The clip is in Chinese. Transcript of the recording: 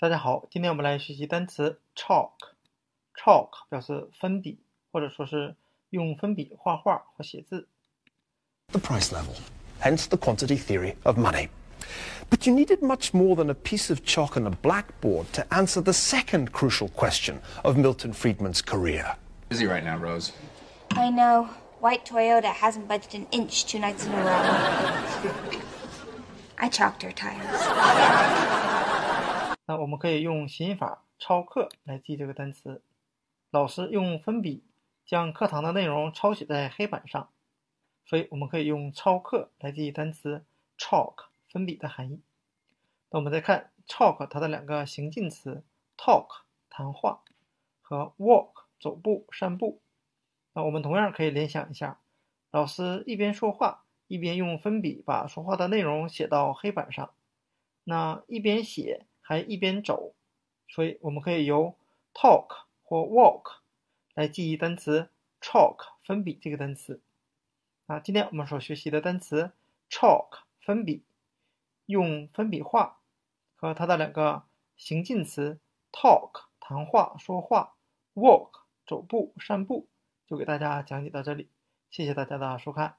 大家好，今天我们来学习单词 chalk。chalk 表示粉笔，或者说是用粉笔画画或写字。 the price level, hence the quantity theory of money. But you needed much more than a piece of chalk and a blackboard to answer the second crucial question of Milton Friedman's career. Busy right now, Rose. I know. White Toyota hasn't budged an inch two nights in a row. I chalked her tires. 那我们可以用谐音法抄课来记这个单词。老师用粉笔将课堂的内容抄写在黑板上，所以我们可以用抄课来记单词 chalk 粉笔的含义。那我们再看 chalk 它的两个形近词 talk 谈话和 walk 走步散步。那我们同样可以联想一下，老师一边说话，一边用粉笔把说话的内容写到黑板上。那一边写还一边走，所以我们可以由 talk 或 walk 来记忆单词 chalk 粉笔这个单词。啊，今天我们所学习的单词 chalk 粉笔，用粉笔画和它的两个形近词 talk 谈话说话，walk 走步散步，就给大家讲解到这里，谢谢大家的收看。